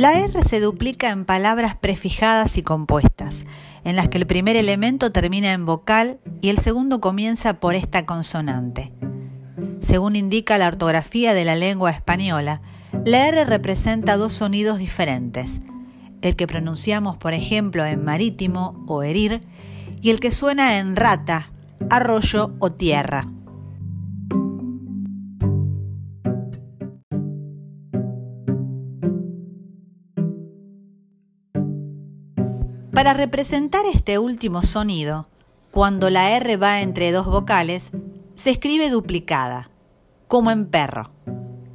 La R se duplica en palabras prefijadas y compuestas, en las que el primer elemento termina en vocal y el segundo comienza por esta consonante. Según indica la ortografía de la lengua española, la R representa dos sonidos diferentes, el que pronunciamos por ejemplo en marítimo o herir y el que suena en rata, arroyo o tierra. Para representar este último sonido, cuando la R va entre dos vocales, se escribe duplicada, como en perro.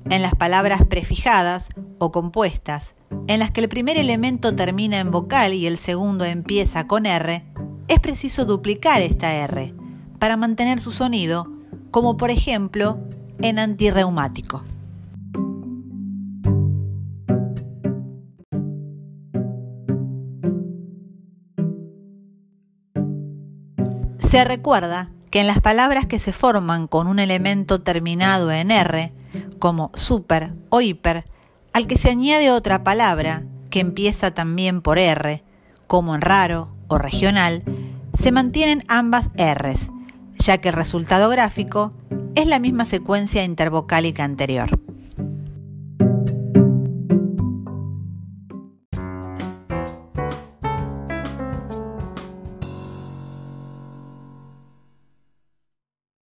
En las palabras prefijadas o compuestas, en las que el primer elemento termina en vocal y el segundo empieza con R, es preciso duplicar esta R para mantener su sonido, como por ejemplo en antirreumático. Se recuerda que en las palabras que se forman con un elemento terminado en R, como super o hiper, al que se añade otra palabra que empieza también por R, como en raro o regional, se mantienen ambas Rs, ya que el resultado gráfico es la misma secuencia intervocálica anterior.